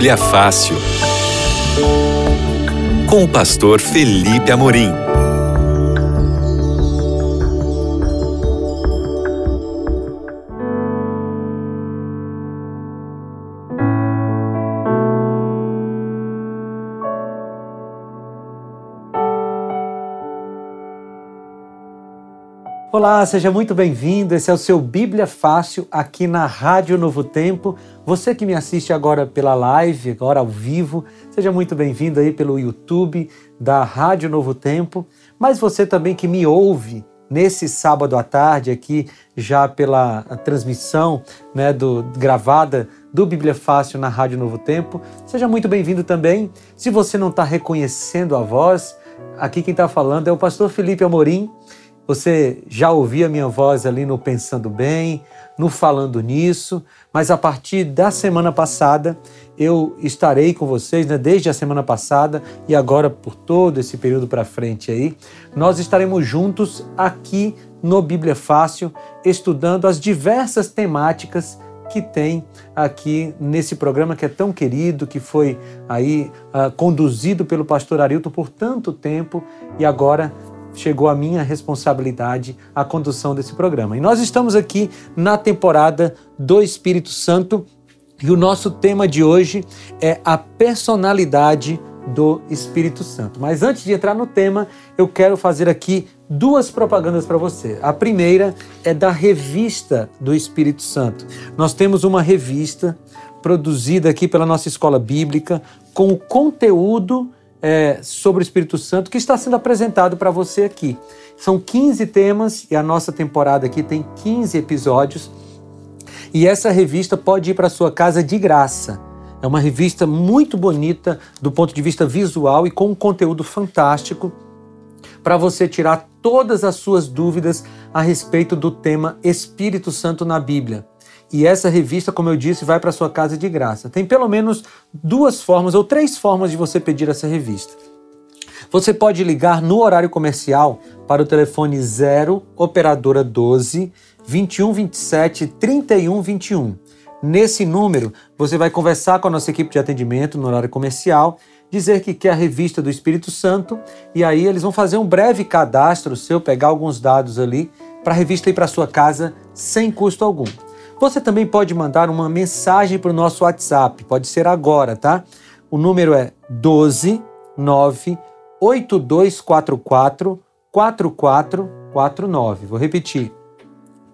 Bíblia Fácil. Com o pastor Felipe Amorim. Olá, seja muito bem-vindo. Esse é o seu Bíblia Fácil aqui na Rádio Novo Tempo. Você que me assiste agora pela live, agora ao vivo, seja muito bem-vindo aí pelo YouTube da Rádio Novo Tempo. Mas você também que me ouve nesse sábado à tarde aqui já pela transmissão, né, do gravada do Bíblia Fácil na Rádio Novo Tempo, seja muito bem-vindo também. Se você não está reconhecendo a voz, aqui quem está falando é o Pastor Felipe Amorim você já ouvia minha voz ali no Pensando Bem, no Falando Nisso, mas a partir da semana passada eu estarei com vocês, né, desde a semana passada e agora por todo esse período para frente aí, nós estaremos juntos aqui no Bíblia Fácil, estudando as diversas temáticas que tem aqui nesse programa que é tão querido, que foi aí uh, conduzido pelo pastor Arilton por tanto tempo e agora chegou a minha responsabilidade a condução desse programa. E nós estamos aqui na temporada do Espírito Santo e o nosso tema de hoje é a personalidade do Espírito Santo. Mas antes de entrar no tema, eu quero fazer aqui duas propagandas para você. A primeira é da revista do Espírito Santo. Nós temos uma revista produzida aqui pela nossa escola bíblica com o conteúdo é, sobre o Espírito Santo que está sendo apresentado para você aqui. São 15 temas e a nossa temporada aqui tem 15 episódios. E essa revista pode ir para sua casa de graça. É uma revista muito bonita do ponto de vista visual e com um conteúdo fantástico para você tirar todas as suas dúvidas a respeito do tema Espírito Santo na Bíblia. E essa revista, como eu disse, vai para sua casa de graça. Tem pelo menos duas formas ou três formas de você pedir essa revista. Você pode ligar no horário comercial para o telefone 0 operadora 12 21 27 31 21. Nesse número, você vai conversar com a nossa equipe de atendimento no horário comercial, dizer que quer a revista do Espírito Santo e aí eles vão fazer um breve cadastro seu, pegar alguns dados ali para a revista ir para sua casa sem custo algum. Você também pode mandar uma mensagem para o nosso WhatsApp, pode ser agora, tá? O número é 12 9 8244 4449. Vou repetir.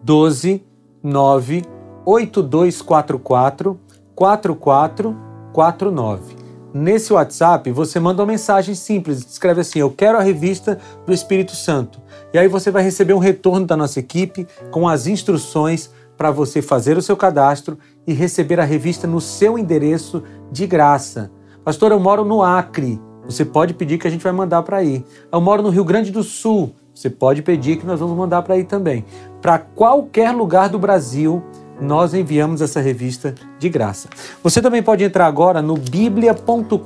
12 9 8244 4449. Nesse WhatsApp, você manda uma mensagem simples, escreve assim: Eu quero a revista do Espírito Santo. E aí você vai receber um retorno da nossa equipe com as instruções para você fazer o seu cadastro e receber a revista no seu endereço de graça. Pastor, eu moro no Acre. Você pode pedir que a gente vai mandar para aí. Eu moro no Rio Grande do Sul. Você pode pedir que nós vamos mandar para aí também. Para qualquer lugar do Brasil, nós enviamos essa revista de graça. Você também pode entrar agora no biblia.com.br.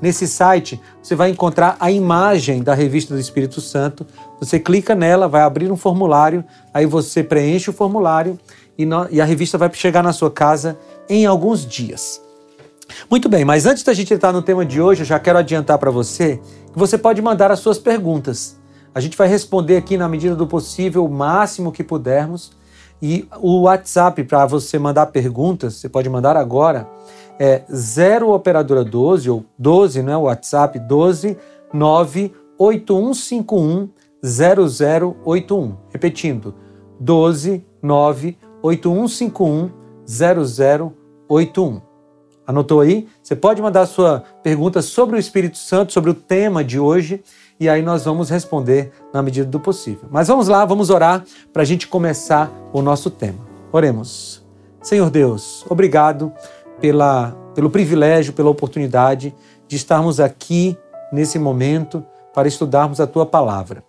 Nesse site, você vai encontrar a imagem da revista do Espírito Santo. Você clica nela, vai abrir um formulário, aí você preenche o formulário e, a revista vai chegar na sua casa em alguns dias. Muito bem, mas antes da gente entrar no tema de hoje, eu já quero adiantar para você que você pode mandar as suas perguntas. A gente vai responder aqui na medida do possível, o máximo que pudermos. E o WhatsApp para você mandar perguntas, você pode mandar agora, é 0 operadora 12 ou 12, né, WhatsApp 12 98151 0081. Repetindo, 12 98151 0081. Anotou aí? Você pode mandar sua pergunta sobre o Espírito Santo, sobre o tema de hoje, e aí nós vamos responder na medida do possível. Mas vamos lá, vamos orar para a gente começar o nosso tema. Oremos. Senhor Deus, obrigado pela, pelo privilégio, pela oportunidade de estarmos aqui nesse momento para estudarmos a tua palavra.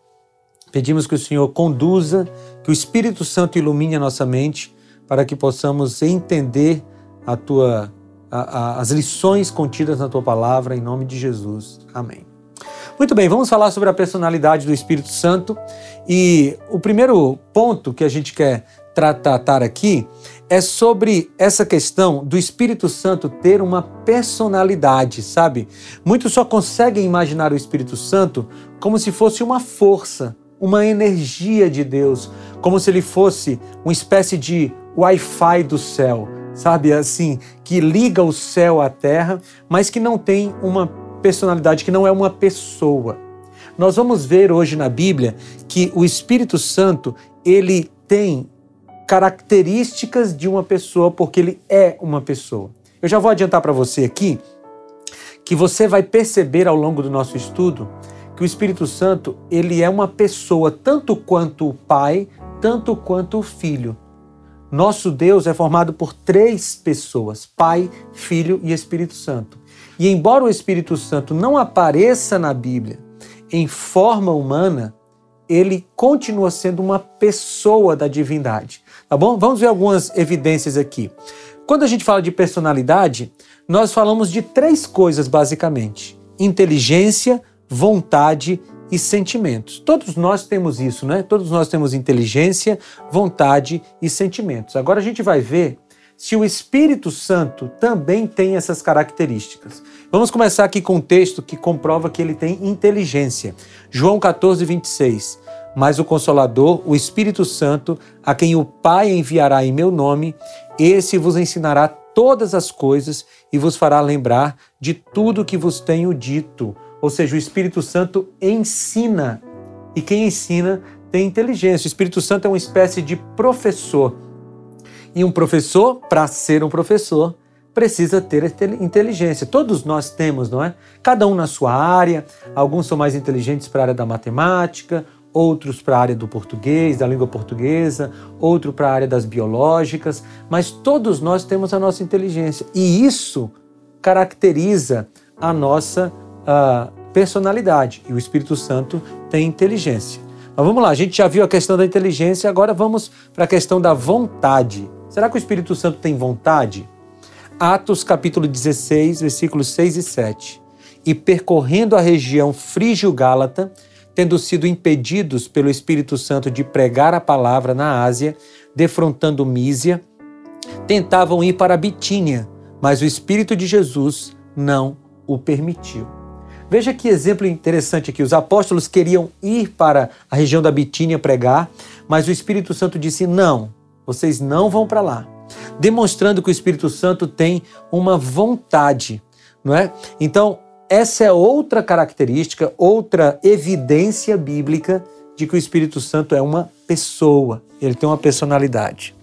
Pedimos que o Senhor conduza, que o Espírito Santo ilumine a nossa mente para que possamos entender a tua, a, a, as lições contidas na tua palavra, em nome de Jesus. Amém. Muito bem, vamos falar sobre a personalidade do Espírito Santo. E o primeiro ponto que a gente quer tratar aqui é sobre essa questão do Espírito Santo ter uma personalidade, sabe? Muitos só conseguem imaginar o Espírito Santo como se fosse uma força, uma energia de Deus, como se ele fosse uma espécie de Wi-Fi do céu, sabe? Assim, que liga o céu à terra, mas que não tem uma personalidade, que não é uma pessoa. Nós vamos ver hoje na Bíblia que o Espírito Santo, ele tem características de uma pessoa porque ele é uma pessoa. Eu já vou adiantar para você aqui que você vai perceber ao longo do nosso estudo que o Espírito Santo, ele é uma pessoa tanto quanto o Pai, tanto quanto o Filho. Nosso Deus é formado por três pessoas: Pai, Filho e Espírito Santo. E embora o Espírito Santo não apareça na Bíblia em forma humana, ele continua sendo uma pessoa da divindade. Tá bom? Vamos ver algumas evidências aqui. Quando a gente fala de personalidade, nós falamos de três coisas basicamente: inteligência, vontade e sentimentos. Todos nós temos isso, né? Todos nós temos inteligência, vontade e sentimentos. Agora a gente vai ver se o Espírito Santo também tem essas características. Vamos começar aqui com um texto que comprova que ele tem inteligência. João 14, 26. Mas o Consolador, o Espírito Santo, a quem o Pai enviará em meu nome, esse vos ensinará todas as coisas e vos fará lembrar de tudo que vos tenho dito. Ou seja, o Espírito Santo ensina. E quem ensina tem inteligência. O Espírito Santo é uma espécie de professor. E um professor, para ser um professor, precisa ter inteligência. Todos nós temos, não é? Cada um na sua área. Alguns são mais inteligentes para a área da matemática, outros para a área do português, da língua portuguesa, outro para a área das biológicas, mas todos nós temos a nossa inteligência. E isso caracteriza a nossa uh, personalidade. E o Espírito Santo tem inteligência. Mas vamos lá, a gente já viu a questão da inteligência, agora vamos para a questão da vontade. Será que o Espírito Santo tem vontade? Atos capítulo 16, versículos 6 e 7. E percorrendo a região frígio-gálata, tendo sido impedidos pelo Espírito Santo de pregar a palavra na Ásia, defrontando Mísia, tentavam ir para Bitínia, mas o Espírito de Jesus não o permitiu. Veja que exemplo interessante aqui. Os apóstolos queriam ir para a região da Bitínia pregar, mas o Espírito Santo disse: não, vocês não vão para lá. Demonstrando que o Espírito Santo tem uma vontade, não é? Então, essa é outra característica, outra evidência bíblica de que o Espírito Santo é uma pessoa, ele tem uma personalidade.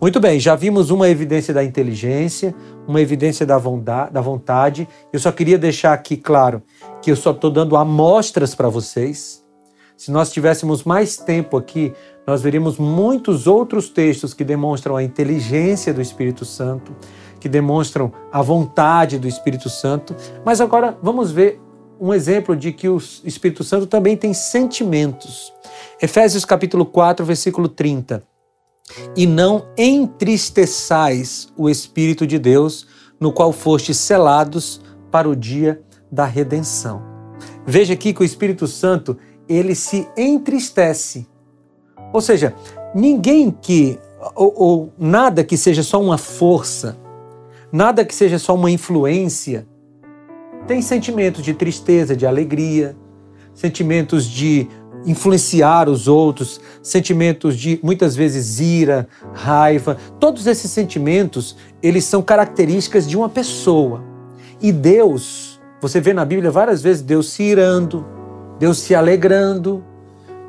Muito bem, já vimos uma evidência da inteligência, uma evidência da vontade. Eu só queria deixar aqui claro que eu só estou dando amostras para vocês. Se nós tivéssemos mais tempo aqui, nós veríamos muitos outros textos que demonstram a inteligência do Espírito Santo, que demonstram a vontade do Espírito Santo. Mas agora vamos ver um exemplo de que o Espírito Santo também tem sentimentos. Efésios capítulo 4, versículo 30 e não entristeçais o Espírito de Deus, no qual fostes selados para o dia da redenção. Veja aqui que o Espírito Santo, ele se entristece. Ou seja, ninguém que, ou, ou nada que seja só uma força, nada que seja só uma influência, tem sentimentos de tristeza, de alegria, sentimentos de influenciar os outros, sentimentos de muitas vezes ira, raiva, todos esses sentimentos, eles são características de uma pessoa. E Deus, você vê na Bíblia várias vezes Deus se irando, Deus se alegrando,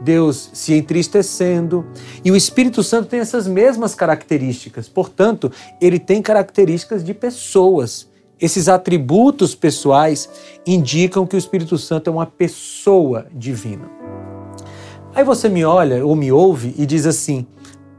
Deus se entristecendo. E o Espírito Santo tem essas mesmas características. Portanto, ele tem características de pessoas. Esses atributos pessoais indicam que o Espírito Santo é uma pessoa divina. Aí você me olha ou me ouve e diz assim: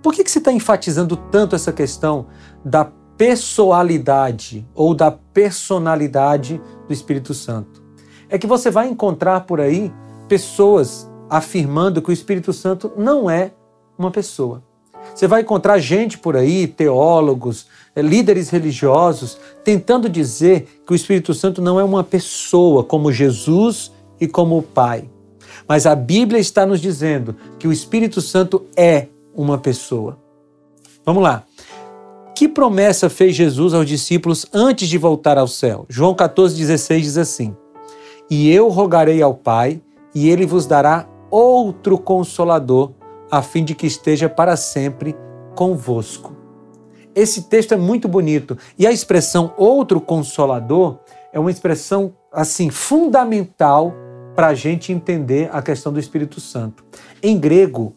por que, que você está enfatizando tanto essa questão da pessoalidade ou da personalidade do Espírito Santo? É que você vai encontrar por aí pessoas afirmando que o Espírito Santo não é uma pessoa. Você vai encontrar gente por aí, teólogos, eh, líderes religiosos, tentando dizer que o Espírito Santo não é uma pessoa como Jesus e como o Pai. Mas a Bíblia está nos dizendo que o Espírito Santo é uma pessoa. Vamos lá. Que promessa fez Jesus aos discípulos antes de voltar ao céu? João 14,16 diz assim: E eu rogarei ao Pai, e ele vos dará outro consolador, a fim de que esteja para sempre convosco. Esse texto é muito bonito e a expressão outro consolador é uma expressão assim fundamental para a gente entender a questão do Espírito Santo. Em grego,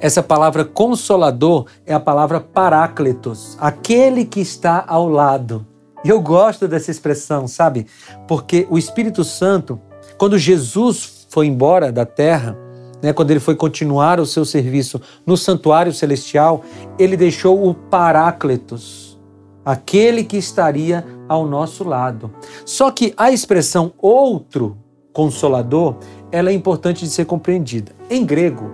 essa palavra consolador é a palavra parácletos, aquele que está ao lado. E eu gosto dessa expressão, sabe? Porque o Espírito Santo, quando Jesus foi embora da terra, né, quando ele foi continuar o seu serviço no santuário celestial, ele deixou o Paráclitos, aquele que estaria ao nosso lado. Só que a expressão outro consolador, ela é importante de ser compreendida. Em grego,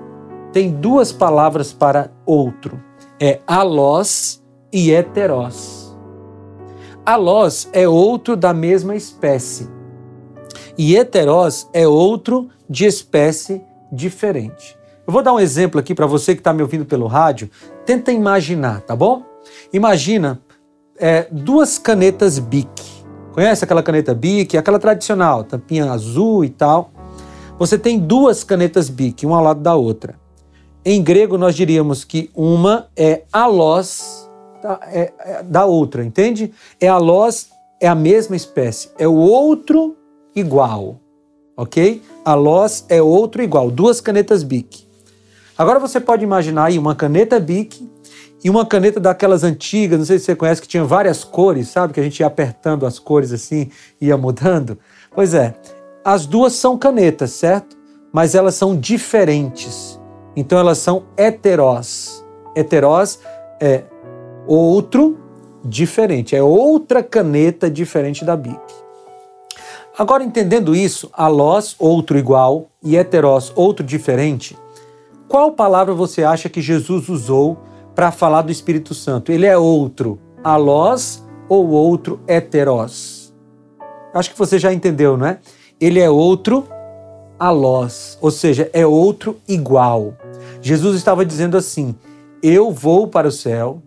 tem duas palavras para outro: é alós e heterós. Alós é outro da mesma espécie e heterós é outro de espécie diferente. Eu vou dar um exemplo aqui para você que está me ouvindo pelo rádio. Tenta imaginar, tá bom? Imagina é, duas canetas Bic. Conhece aquela caneta Bic? Aquela tradicional, tampinha azul e tal. Você tem duas canetas Bic, uma ao lado da outra. Em grego, nós diríamos que uma é alós da, é, é, da outra, entende? É alós, é a mesma espécie, é o outro igual, ok? Alós é outro igual, duas canetas Bic. Agora você pode imaginar aí uma caneta Bic e uma caneta daquelas antigas, não sei se você conhece, que tinha várias cores, sabe? Que a gente ia apertando as cores assim, ia mudando. Pois é, as duas são canetas, certo? Mas elas são diferentes. Então elas são heterós. Heterós é outro diferente, é outra caneta diferente da Bic. Agora, entendendo isso, alós, outro igual, e heterós, outro diferente, qual palavra você acha que Jesus usou para falar do Espírito Santo? Ele é outro alós ou outro heterós? Acho que você já entendeu, não é? Ele é outro alós, ou seja, é outro igual. Jesus estava dizendo assim: Eu vou para o céu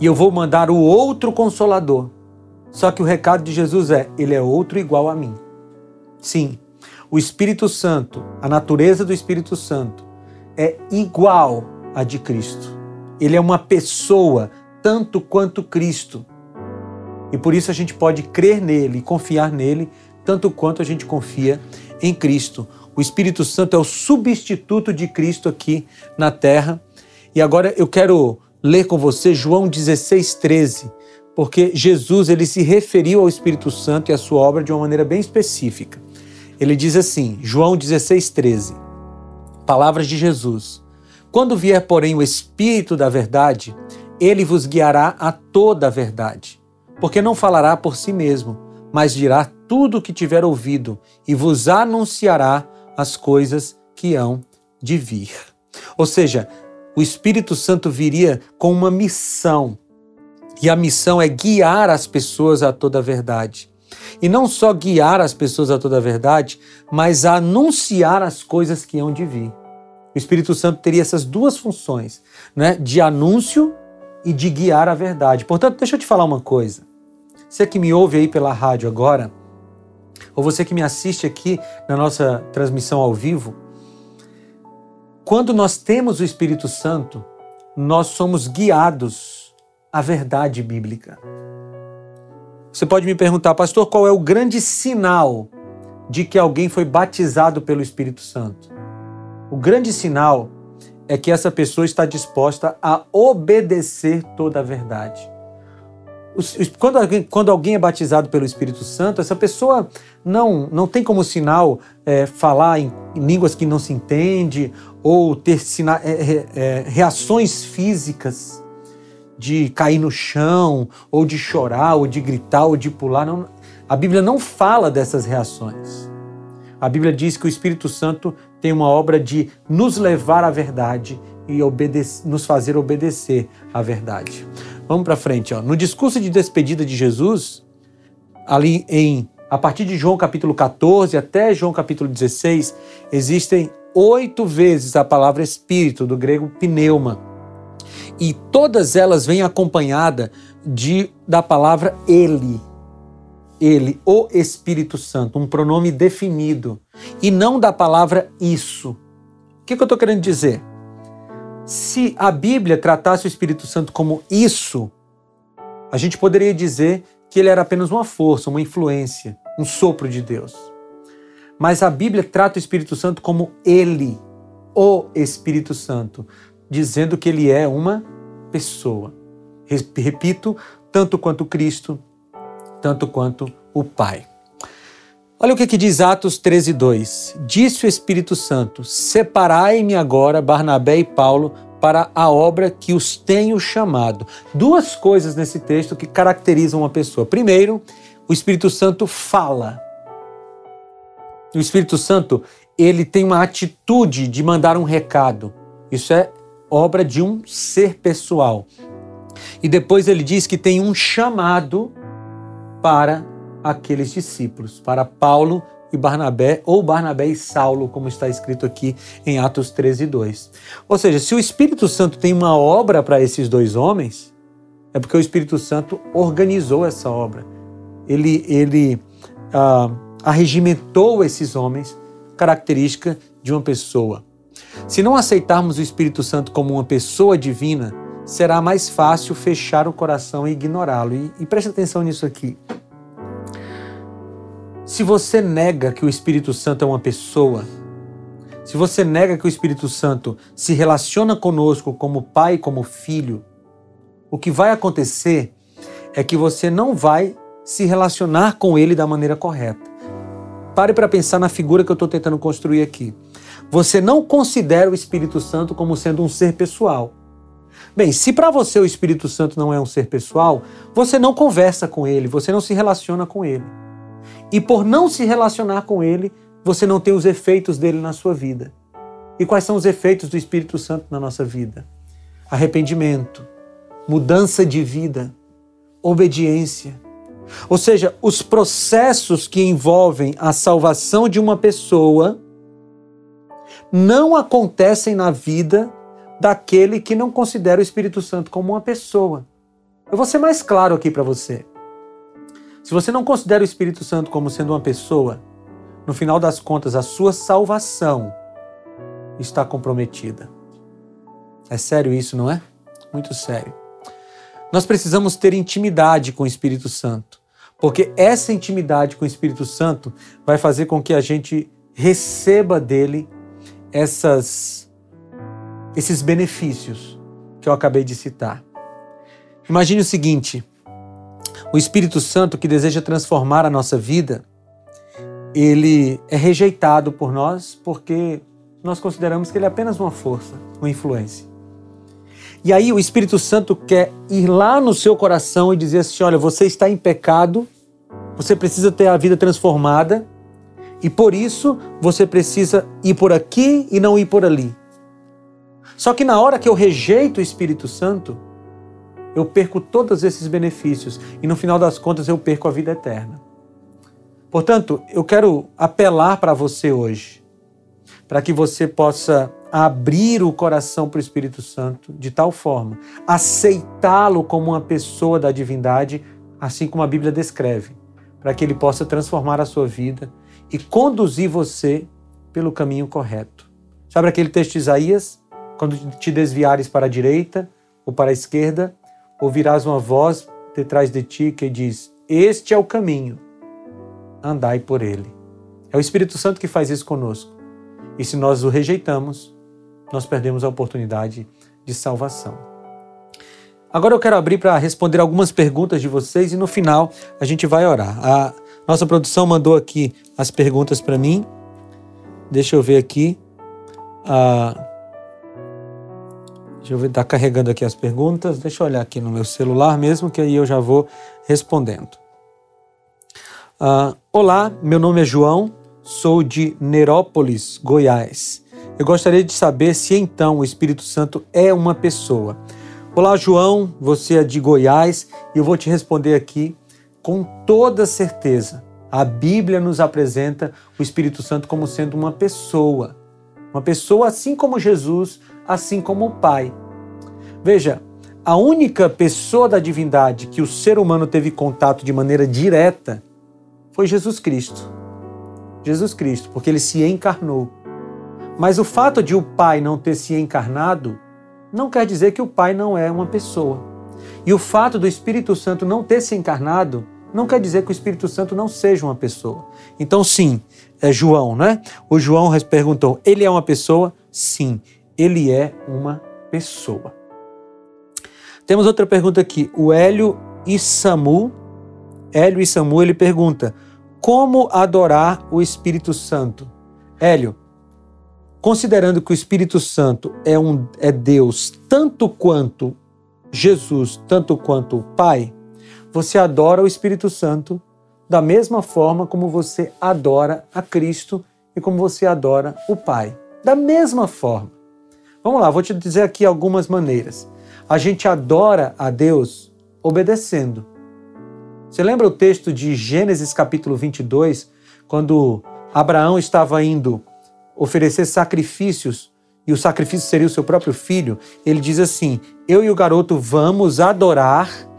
e eu vou mandar o outro consolador. Só que o recado de Jesus é: Ele é outro igual a mim. Sim, o Espírito Santo, a natureza do Espírito Santo, é igual à de Cristo. Ele é uma pessoa tanto quanto Cristo. E por isso a gente pode crer nele confiar nele tanto quanto a gente confia em Cristo. O Espírito Santo é o substituto de Cristo aqui na terra. E agora eu quero ler com você João 16, 13, porque Jesus ele se referiu ao Espírito Santo e à sua obra de uma maneira bem específica. Ele diz assim, João 16, 13, palavras de Jesus. Quando vier, porém, o Espírito da verdade, ele vos guiará a toda a verdade, porque não falará por si mesmo, mas dirá tudo o que tiver ouvido e vos anunciará as coisas que hão de vir. Ou seja, o Espírito Santo viria com uma missão. E a missão é guiar as pessoas a toda a verdade. E não só guiar as pessoas a toda a verdade, mas anunciar as coisas que hão de vir. O Espírito Santo teria essas duas funções, né? de anúncio e de guiar a verdade. Portanto, deixa eu te falar uma coisa. Você que me ouve aí pela rádio agora, ou você que me assiste aqui na nossa transmissão ao vivo, quando nós temos o Espírito Santo, nós somos guiados à verdade bíblica. Você pode me perguntar, pastor, qual é o grande sinal de que alguém foi batizado pelo Espírito Santo? O grande sinal é que essa pessoa está disposta a obedecer toda a verdade. Quando alguém, quando alguém é batizado pelo Espírito Santo, essa pessoa não, não tem como sinal é, falar em, em, línguas que não se entende ou ter sina, é, é, reações físicas de cair no chão, ou de chorar, ou de gritar, ou de pular. Não, a Bíblia não fala dessas reações. A Bíblia diz que o Espírito Santo tem uma obra de nos levar à verdade e nos fazer obedecer à verdade. Vamos para frente. Ó. No discurso de despedida de Jesus, ali em a partir de João capítulo 14 até João capítulo 16, existem oito vezes a palavra espírito, do grego pneuma. E todas elas vêm acompanhada de da palavra ele. Ele, o Espírito Santo, um pronome definido, e não da palavra isso. O que, que eu estou querendo dizer? Se a Bíblia tratasse o Espírito Santo como isso, a gente poderia dizer que ele era apenas uma força, uma influência, um sopro de Deus. Mas a Bíblia trata o Espírito Santo como ele, o Espírito Santo, dizendo que ele é uma pessoa. Repito, tanto quanto Cristo, tanto quanto o Pai. Olha o que, que diz Atos 13, 2. Disse o Espírito Santo: Separai-me agora, Barnabé e Paulo, para a obra que os tenho chamado. Duas coisas nesse texto que caracterizam uma pessoa. Primeiro, o Espírito Santo fala. O Espírito Santo, ele tem uma atitude de mandar um recado. Isso é obra de um ser pessoal. E depois ele diz que tem um chamado para aqueles discípulos, para Paulo e Barnabé, ou Barnabé e Saulo, como está escrito aqui em Atos 13, 2. Ou seja, se o Espírito Santo tem uma obra para esses dois homens, é porque o Espírito Santo organizou essa obra. Ele, ele ah, arregimentou esses homens, característica de uma pessoa. Se não aceitarmos o Espírito Santo como uma pessoa divina, será mais fácil fechar o coração e ignorá-lo. E, e preste atenção nisso aqui. Se você nega que o Espírito Santo é uma pessoa, se você nega que o Espírito Santo se relaciona conosco como pai, como filho, o que vai acontecer é que você não vai se relacionar com ele da maneira correta. Pare para pensar na figura que eu estou tentando construir aqui. Você não considera o Espírito Santo como sendo um ser pessoal. Bem, se para você o Espírito Santo não é um ser pessoal, você não conversa com ele, você não se relaciona com ele. E por não se relacionar com Ele, você não tem os efeitos dele na sua vida. E quais são os efeitos do Espírito Santo na nossa vida? Arrependimento, mudança de vida, obediência. Ou seja, os processos que envolvem a salvação de uma pessoa não acontecem na vida daquele que não considera o Espírito Santo como uma pessoa. Eu vou ser mais claro aqui para você. Se você não considera o Espírito Santo como sendo uma pessoa, no final das contas, a sua salvação está comprometida. É sério isso, não é? Muito sério. Nós precisamos ter intimidade com o Espírito Santo, porque essa intimidade com o Espírito Santo vai fazer com que a gente receba dele essas, esses benefícios que eu acabei de citar. Imagine o seguinte: o Espírito Santo que deseja transformar a nossa vida, ele é rejeitado por nós porque nós consideramos que ele é apenas uma força, uma influência. E aí o Espírito Santo quer ir lá no seu coração e dizer assim: olha, você está em pecado, você precisa ter a vida transformada, e por isso você precisa ir por aqui e não ir por ali. Só que na hora que eu rejeito o Espírito Santo, eu perco todos esses benefícios e no final das contas eu perco a vida eterna. Portanto, eu quero apelar para você hoje, para que você possa abrir o coração para o Espírito Santo de tal forma, aceitá-lo como uma pessoa da divindade, assim como a Bíblia descreve, para que ele possa transformar a sua vida e conduzir você pelo caminho correto. Sabe aquele texto de Isaías? Quando te desviares para a direita ou para a esquerda, ouvirás uma voz detrás de ti que diz: Este é o caminho, andai por ele. É o Espírito Santo que faz isso conosco. E se nós o rejeitamos, nós perdemos a oportunidade de salvação. Agora eu quero abrir para responder algumas perguntas de vocês e no final a gente vai orar. A nossa produção mandou aqui as perguntas para mim. Deixa eu ver aqui. Ah, Deixa eu ver, está carregando aqui as perguntas. Deixa eu olhar aqui no meu celular mesmo, que aí eu já vou respondendo. Uh, Olá, meu nome é João, sou de Nerópolis, Goiás. Eu gostaria de saber se então o Espírito Santo é uma pessoa. Olá, João, você é de Goiás e eu vou te responder aqui com toda certeza. A Bíblia nos apresenta o Espírito Santo como sendo uma pessoa. Uma pessoa assim como Jesus assim como o Pai. Veja, a única pessoa da divindade que o ser humano teve contato de maneira direta foi Jesus Cristo. Jesus Cristo, porque ele se encarnou. Mas o fato de o Pai não ter se encarnado não quer dizer que o Pai não é uma pessoa. E o fato do Espírito Santo não ter se encarnado não quer dizer que o Espírito Santo não seja uma pessoa. Então, sim, é João, né? O João perguntou: ele é uma pessoa? Sim, ele é uma pessoa. Temos outra pergunta aqui. O Hélio e Samu, Hélio e Samu, ele pergunta: como adorar o Espírito Santo? Hélio, considerando que o Espírito Santo é, um, é Deus tanto quanto Jesus, tanto quanto o Pai, você adora o Espírito Santo da mesma forma como você adora a Cristo e como você adora o Pai. Da mesma forma. Vamos lá, vou te dizer aqui algumas maneiras. A gente adora a Deus obedecendo. Você lembra o texto de Gênesis capítulo 22, quando Abraão estava indo oferecer sacrifícios e o sacrifício seria o seu próprio filho? Ele diz assim: Eu e o garoto vamos adorar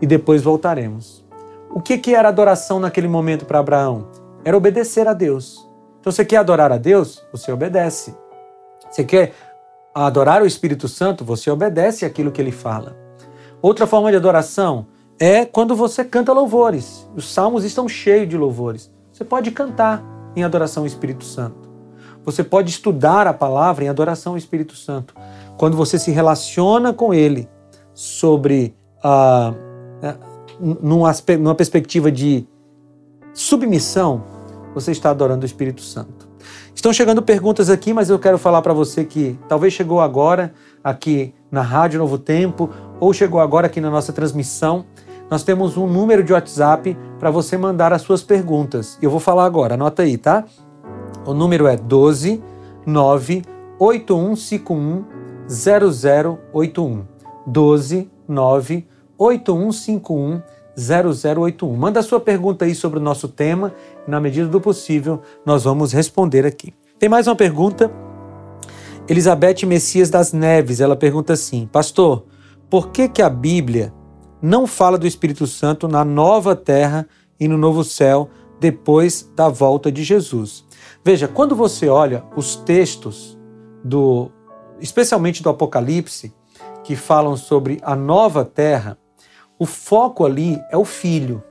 e depois voltaremos. O que, que era adoração naquele momento para Abraão? Era obedecer a Deus. Então, você quer adorar a Deus? Você obedece. Você quer adorar o Espírito Santo, você obedece aquilo que ele fala. Outra forma de adoração é quando você canta louvores. Os salmos estão cheios de louvores. Você pode cantar em adoração ao Espírito Santo. Você pode estudar a palavra em adoração ao Espírito Santo. Quando você se relaciona com ele sobre a. Uh, numa, numa perspectiva de submissão, você está adorando o Espírito Santo. Estão chegando perguntas aqui, mas eu quero falar para você que talvez chegou agora aqui na Rádio Novo Tempo ou chegou agora aqui na nossa transmissão. Nós temos um número de WhatsApp para você mandar as suas perguntas. Eu vou falar agora, anota aí, tá? O número é 12 9 8151 0081. 12 9 8151 0081. Manda sua pergunta aí sobre o nosso tema e, na medida do possível, nós vamos responder aqui. Tem mais uma pergunta. Elizabeth Messias das Neves, ela pergunta assim: Pastor, por que, que a Bíblia não fala do Espírito Santo na nova terra e no novo céu depois da volta de Jesus? Veja, quando você olha os textos do especialmente do Apocalipse, que falam sobre a nova terra, o foco ali é o filho.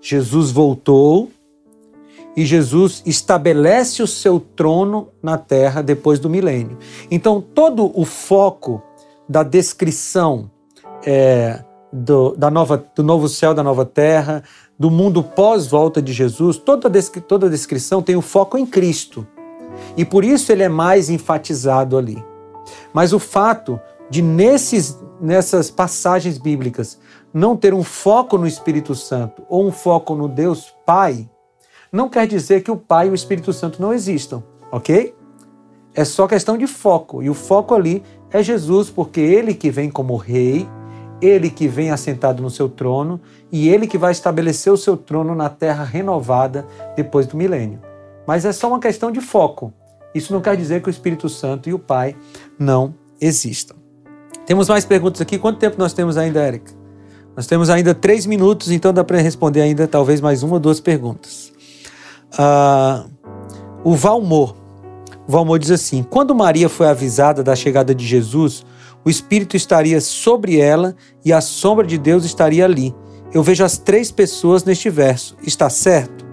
Jesus voltou e Jesus estabelece o seu trono na terra depois do milênio. Então, todo o foco da descrição é, do, da nova, do novo céu, da nova terra, do mundo pós-volta de Jesus, toda, toda a descrição tem o foco em Cristo. E por isso ele é mais enfatizado ali. Mas o fato de nesses, nessas passagens bíblicas não ter um foco no Espírito Santo ou um foco no Deus Pai, não quer dizer que o Pai e o Espírito Santo não existam, ok? É só questão de foco. E o foco ali é Jesus, porque ele que vem como rei, ele que vem assentado no seu trono e ele que vai estabelecer o seu trono na terra renovada depois do milênio. Mas é só uma questão de foco. Isso não quer dizer que o Espírito Santo e o Pai não existam. Temos mais perguntas aqui. Quanto tempo nós temos ainda, Érica? Nós temos ainda três minutos, então dá para responder ainda talvez mais uma ou duas perguntas. Uh, o Valmor. O Valmor diz assim: Quando Maria foi avisada da chegada de Jesus, o Espírito estaria sobre ela e a sombra de Deus estaria ali. Eu vejo as três pessoas neste verso. Está certo?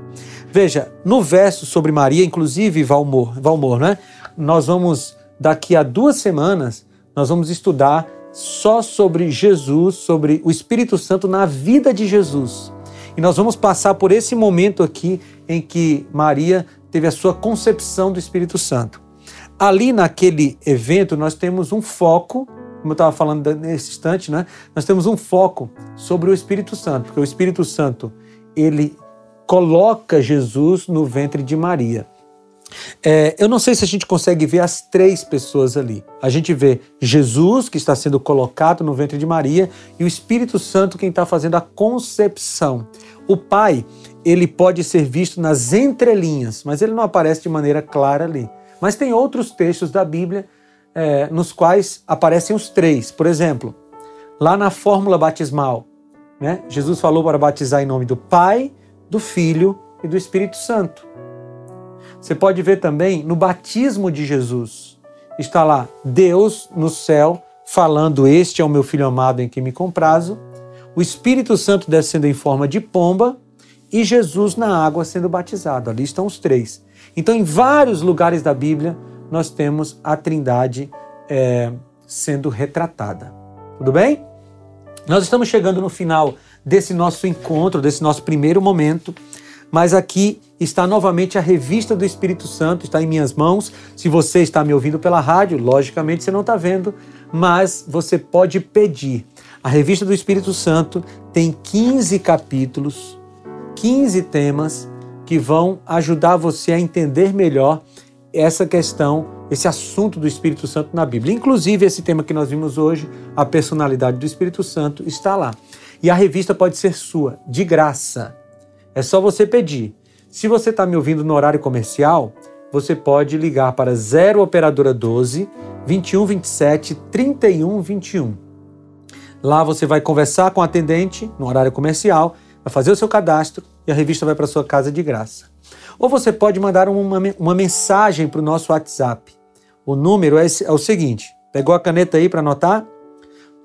Veja, no verso sobre Maria, inclusive Valmor, Valmor, né? Nós vamos daqui a duas semanas nós vamos estudar só sobre Jesus, sobre o Espírito Santo na vida de Jesus. E nós vamos passar por esse momento aqui em que Maria teve a sua concepção do Espírito Santo. Ali naquele evento nós temos um foco, como eu estava falando nesse instante, né? Nós temos um foco sobre o Espírito Santo, porque o Espírito Santo ele coloca Jesus no ventre de Maria. É, eu não sei se a gente consegue ver as três pessoas ali. A gente vê Jesus, que está sendo colocado no ventre de Maria, e o Espírito Santo, quem está fazendo a concepção. O Pai, ele pode ser visto nas entrelinhas, mas ele não aparece de maneira clara ali. Mas tem outros textos da Bíblia é, nos quais aparecem os três. Por exemplo, lá na fórmula batismal. Né? Jesus falou para batizar em nome do Pai, do Filho e do Espírito Santo. Você pode ver também no batismo de Jesus. Está lá Deus no céu falando: Este é o meu filho amado em quem me comprazo. O Espírito Santo descendo em forma de pomba e Jesus na água sendo batizado. Ali estão os três. Então, em vários lugares da Bíblia, nós temos a Trindade é, sendo retratada. Tudo bem? Nós estamos chegando no final desse nosso encontro, desse nosso primeiro momento, mas aqui está novamente a revista do Espírito Santo, está em minhas mãos. Se você está me ouvindo pela rádio, logicamente você não está vendo, mas você pode pedir. A revista do Espírito Santo tem 15 capítulos, 15 temas que vão ajudar você a entender melhor essa questão, esse assunto do Espírito Santo na Bíblia. Inclusive, esse tema que nós vimos hoje, a personalidade do Espírito Santo, está lá. E a revista pode ser sua, de graça. É só você pedir. Se você está me ouvindo no horário comercial, você pode ligar para 0 Operadora 12 21 27 31 21. Lá você vai conversar com o atendente no horário comercial, vai fazer o seu cadastro e a revista vai para sua casa de graça. Ou você pode mandar uma, uma mensagem para o nosso WhatsApp. O número é, é o seguinte: pegou a caneta aí para anotar?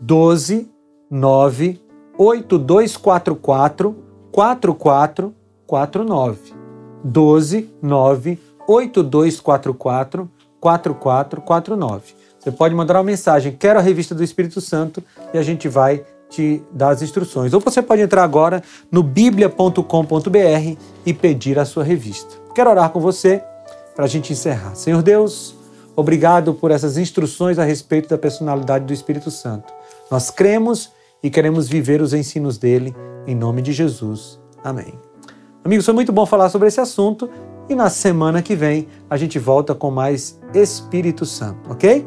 12 9 8244 4449. 12 9 8244 4449. Você pode mandar uma mensagem, quero a revista do Espírito Santo, e a gente vai te dar as instruções. Ou você pode entrar agora no biblia.com.br e pedir a sua revista. Quero orar com você para a gente encerrar. Senhor Deus, obrigado por essas instruções a respeito da personalidade do Espírito Santo. Nós cremos e queremos viver os ensinos dele, em nome de Jesus. Amém. Amigos, foi muito bom falar sobre esse assunto e na semana que vem a gente volta com mais Espírito Santo, ok?